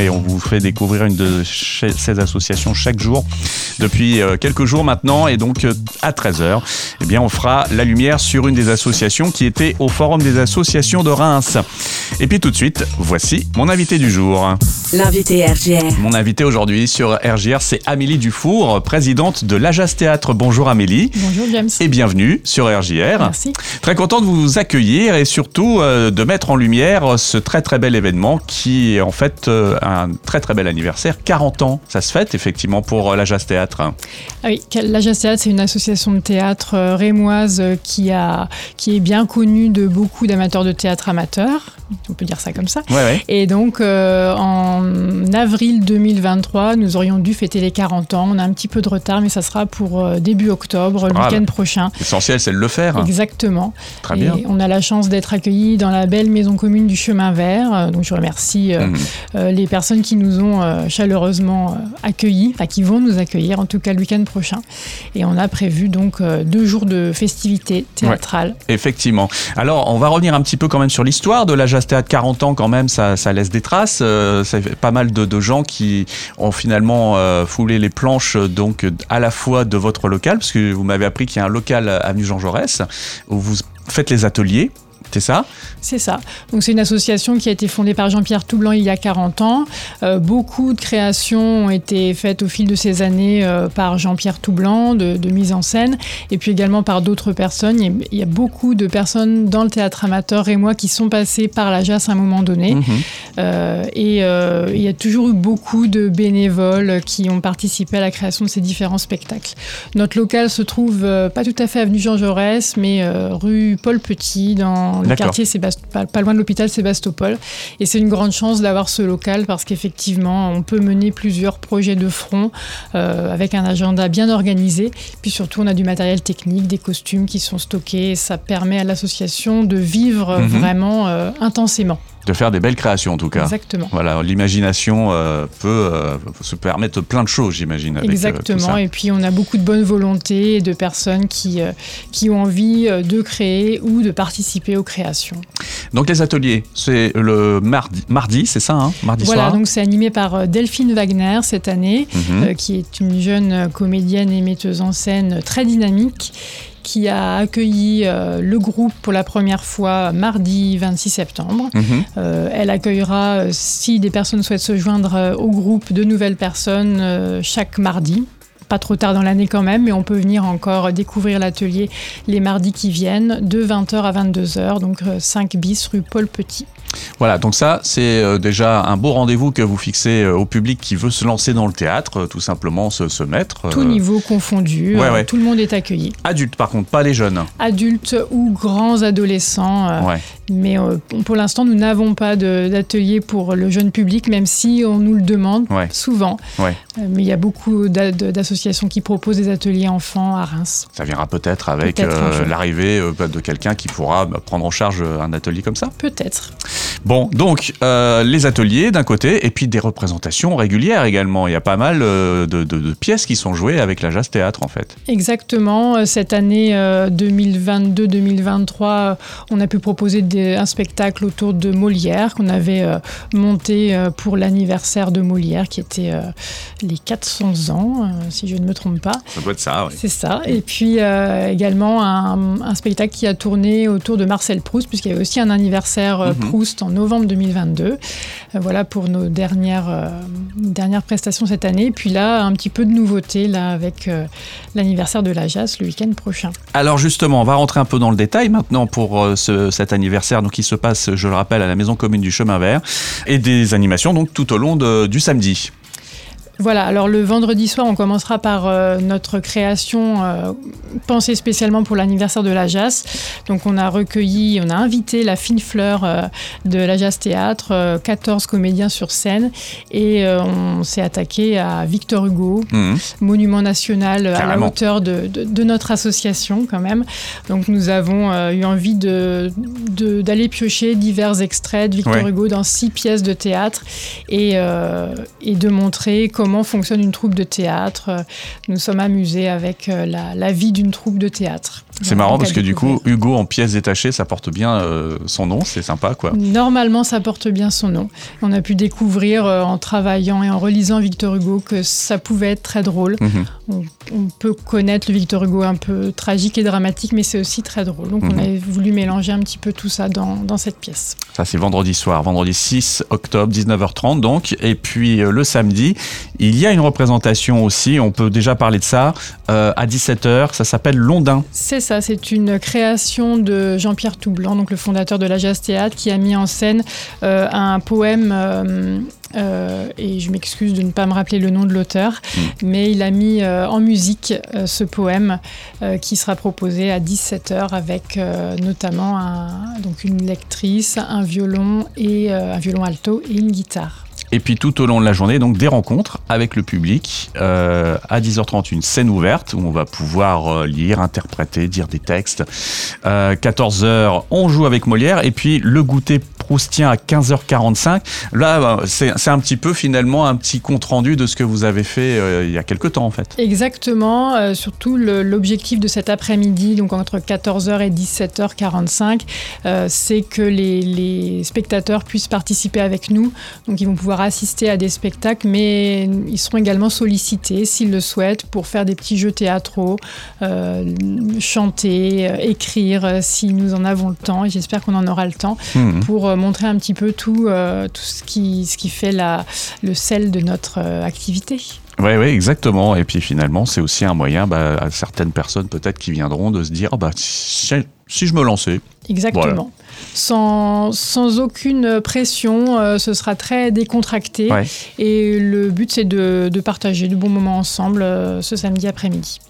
Et on vous fait découvrir une de ces associations chaque jour depuis euh, quelques jours maintenant. Et donc euh, à 13h, eh bien, on fera la lumière sur une des associations qui était au Forum des associations de Reims. Et puis tout de suite, voici mon invité du jour. L'invité RGR. Mon invité aujourd'hui sur RGR, c'est Amélie Dufour, présidente de l'Ajas Théâtre. Bonjour Amélie. Bonjour James. Et bienvenue sur RGR. Merci. Très content de vous accueillir et surtout euh, de mettre en lumière ce très très bel événement qui est en fait un très très bel anniversaire, 40 ans, ça se fête effectivement pour euh, la Jazz Théâtre. Ah oui, la Jazz Théâtre, c'est une association de théâtre euh, rémoise euh, qui, a, qui est bien connue de beaucoup d'amateurs de théâtre amateurs, on peut dire ça comme ça. Et donc en avril 2023, nous aurions dû fêter les 40 ans. On a un petit peu de retard, mais ça sera pour début octobre, le ah, week-end prochain. L'essentiel, c'est de le faire. Exactement. Très bien. on a la chance d'être accueillis dans la belle maison commune du Chemin Vert. Donc je remercie mmh. les personnes qui nous ont euh, chaleureusement euh, accueillis, enfin qui vont nous accueillir en tout cas le week-end prochain. Et on a prévu donc euh, deux jours de festivités théâtrales. effectivement. Alors on va revenir un petit peu quand même sur l'histoire de la Jazz Théâtre 40 ans quand même, ça, ça laisse des traces. Euh, c'est pas mal de, de, gens qui ont finalement foulé les planches donc à la fois de votre local, parce que vous m'avez appris qu'il y a un local avenue Jean Jaurès où vous faites les ateliers c'est ça C'est ça. Donc c'est une association qui a été fondée par Jean-Pierre Toublanc il y a 40 ans. Euh, beaucoup de créations ont été faites au fil de ces années euh, par Jean-Pierre Toublanc, de, mise en scène, et puis également par d'autres personnes. Il y, a, beaucoup de personnes dans le théâtre amateur et moi qui sont passées par la JAS à un moment donné. Mhm. Euh, et il y a toujours eu beaucoup de bénévoles qui ont participé à la création de ces différents spectacles. Notre local se trouve pas tout à fait avenue Jean Jaurès, mais rue Paul Petit dans le quartier pas, pas, loin de l'hôpital Sébastopol. Et c'est une grande chance d'avoir ce local parce qu'effectivement, on peut mener plusieurs projets de front euh, avec un agenda bien organisé. Puis surtout, on a du matériel technique, des costumes qui sont stockés. Et ça permet à l'association de vivre mhm. vraiment euh, intensément de faire des belles créations en tout cas. Exactement. Voilà, l'imagination euh, peut euh, se permettre plein de choses, j'imagine. Euh, Exactement. et puis on a beaucoup de bonne volonté et de personnes qui, qui ont envie de créer ou de participer aux créations. Donc les ateliers, c'est le mardi, mardi c'est ça, hein mardi soir. Voilà, donc c'est animé par Delphine Wagner cette année, mhm. qui est une jeune comédienne et metteuse en scène très dynamique qui a accueilli euh, le groupe pour la première fois mardi 26 septembre. Mhm. Euh, elle accueillera, euh, si des personnes souhaitent se joindre au groupe, de nouvelles personnes chaque mardi pas trop tard dans l'année quand même, mais on peut venir encore découvrir l'atelier les mardis qui viennent de 20h à 22h, donc 5 bis rue Paul Petit. Voilà, donc ça, c'est euh, déjà un beau rendez-vous que vous fixez euh, au public qui veut se lancer dans le théâtre, euh, tout simplement se, mettre. Tout niveau confondu, tout le monde est accueilli. Adultes, par contre, pas les jeunes. Adultes ou grands adolescents. Mais pour l'instant, nous n'avons pas d'atelier pour le jeune public, même si on nous le demande souvent. mais il y a beaucoup d'associations qui proposent des ateliers enfants à Reims. Ça viendra peut-être avec l'arrivée de quelqu'un qui pourra bah, prendre en charge un atelier comme ça Peut-être. Bon, donc euh, les ateliers d'un côté, et puis des représentations régulières également. Il y a pas mal euh, de, pièces qui sont jouées avec la Jazz Théâtre en fait. Exactement. Euh, cette année 2022-2023, on a pu proposer un spectacle autour de Molière qu'on avait monté pour l'anniversaire de Molière qui était les 400 ans, si je ne me trompe pas. Ça doit être ça, oui. C'est ça. Et puis également un, spectacle qui a tourné autour de Marcel Proust, puisqu'il y avait aussi un anniversaire mhm. Proust en novembre 2022. Euh, voilà pour nos dernières, euh, dernières prestations cette année. Puis là, un petit peu de nouveauté là, avec euh, l'anniversaire de la JAS le week-end prochain. Alors justement, on va rentrer un peu dans le détail maintenant pour cet anniversaire donc, qui se passe, je le rappelle, à la Maison Commune du Chemin Vert et des animations donc, tout au long du samedi. Voilà, alors le vendredi soir, on commencera par euh, notre création euh, pensée spécialement pour l'anniversaire de la JAS. Donc on a recueilli, on a invité la fine fleur euh, de la JAS Théâtre, 14 comédiens sur scène, et on s'est attaqué à Victor Hugo, mmh. monument national à la hauteur de, notre association quand même. Donc nous avons eu envie d'aller de, piocher divers extraits de Victor Hugo dans six pièces de théâtre et, et de montrer comment comment fonctionne une troupe de théâtre. Nous sommes amusés avec la, la vie d'une troupe de théâtre. C'est marrant parce que du coup, Hugo en pièces détachées, ça porte bien son nom, c'est sympa quoi. Normalement, ça porte bien son nom. On a pu découvrir en travaillant et en relisant Victor Hugo que ça pouvait être très drôle. Mhm. on, peut connaître le Victor Hugo un peu tragique et dramatique, mais c'est aussi très drôle. Donc on mhm. a voulu mélanger un petit peu tout ça dans, dans cette pièce. Ça c'est vendredi soir, vendredi 6 octobre, 19h30 donc. Et puis euh, le samedi, il y a une représentation aussi, on peut déjà parler de ça, euh, à 17h, ça s'appelle Londin. C'est ça, c'est une création de Jean-Pierre Toublanc, donc le fondateur de la Jazz Théâtre, qui a mis en scène euh, un poème euh, et je m'excuse de ne pas me rappeler le nom de l'auteur, mm. mais il a mis euh, en musique euh, ce poème qui sera proposé à 17h avec notamment donc une lectrice, un violon et un violon alto et une guitare. Et puis tout au long de la journée, donc des rencontres avec le public. Euh, à 10h30, une scène ouverte où on va pouvoir euh, lire, interpréter, dire des textes. Euh, 14h, on joue avec Molière. Et puis le goûter proustien à 15h45. Là, bah, c'est un petit peu finalement un petit compte rendu de ce que vous avez fait euh, il y a quelques temps en fait. Exactement. Euh, surtout l'objectif de cet après-midi, donc entre 14h et 17h45, c'est que les, les spectateurs puissent participer avec nous. Donc ils vont pouvoir assister à des spectacles, mais ils seront également sollicités, s'ils le souhaitent, pour faire des petits jeux théâtraux, euh, chanter, euh, écrire, euh, si nous en avons le temps. Et j'espère qu'on en aura le temps mmh. pour montrer un petit peu tout, tout ce, qui, ce qui fait la, le sel de notre activité. Oui, oui, exactement. Et puis finalement, c'est aussi un moyen bah, à certaines personnes peut-être qui viendront de se dire, oh, bah, si, je me lançais. Exactement sans, sans aucune pression. Euh, ce sera très décontracté. Et le but, c'est de, de, partager de bons moments ensemble euh, ce samedi après-midi.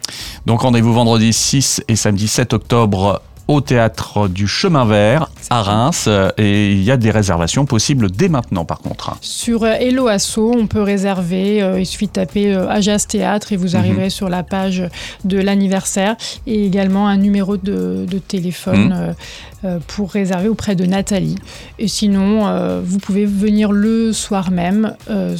Donc rendez-vous vendredi 6 et samedi 7 octobre au théâtre du Chemin Vert à Reims et il y a des réservations possibles dès maintenant par contre. Sur euh, Hello Asso, on peut réserver, il suffit de taper Ajas Théâtre et vous mhm. arriverez sur la page de l'anniversaire et également un numéro de, de téléphone. Mhm. Euh, pour réserver auprès de Nathalie. Et sinon, euh, vous pouvez venir le soir même euh,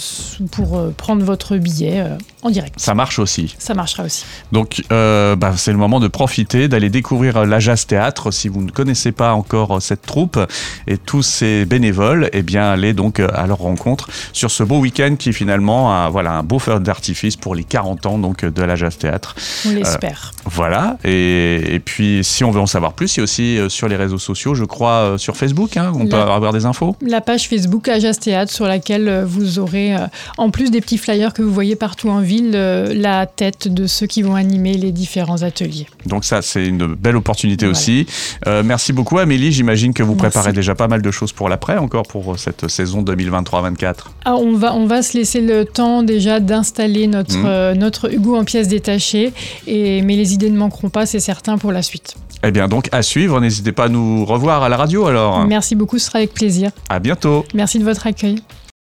pour prendre votre billet en direct. Ça marche aussi. Ça marchera aussi. Donc, bah, c'est le moment de profiter, d'aller découvrir la Jazz Théâtre. Si vous ne connaissez pas encore cette troupe et tous ces bénévoles, eh bien, allez donc à leur rencontre sur ce beau week-end qui finalement a voilà, un beau feu d'artifice pour les 40 ans donc, de la Jazz Théâtre. On l'espère. voilà. Et, et, puis, si on veut en savoir plus, il y a aussi sur les réseaux sociaux, je crois, euh, sur Facebook. Hein, on peut avoir des infos. La page Facebook Ajas Théâtre, sur laquelle euh, vous aurez, euh, en plus des petits flyers que vous voyez partout en ville, la tête de ceux qui vont animer les différents ateliers. Donc ça, c'est une belle opportunité aussi. merci beaucoup, Amélie. J'imagine que vous préparez déjà pas mal de choses pour l'après, encore pour cette saison 2023-24. Ah, on, va, on va se laisser le temps déjà d'installer notre, mmh. notre Hugo en pièces détachées, et, mais les idées ne manqueront pas, c'est certain, pour la suite. Eh bien, donc à suivre. N'hésitez pas à nous revoir à la radio alors. Merci beaucoup, ce sera avec plaisir. À bientôt. Merci de votre accueil.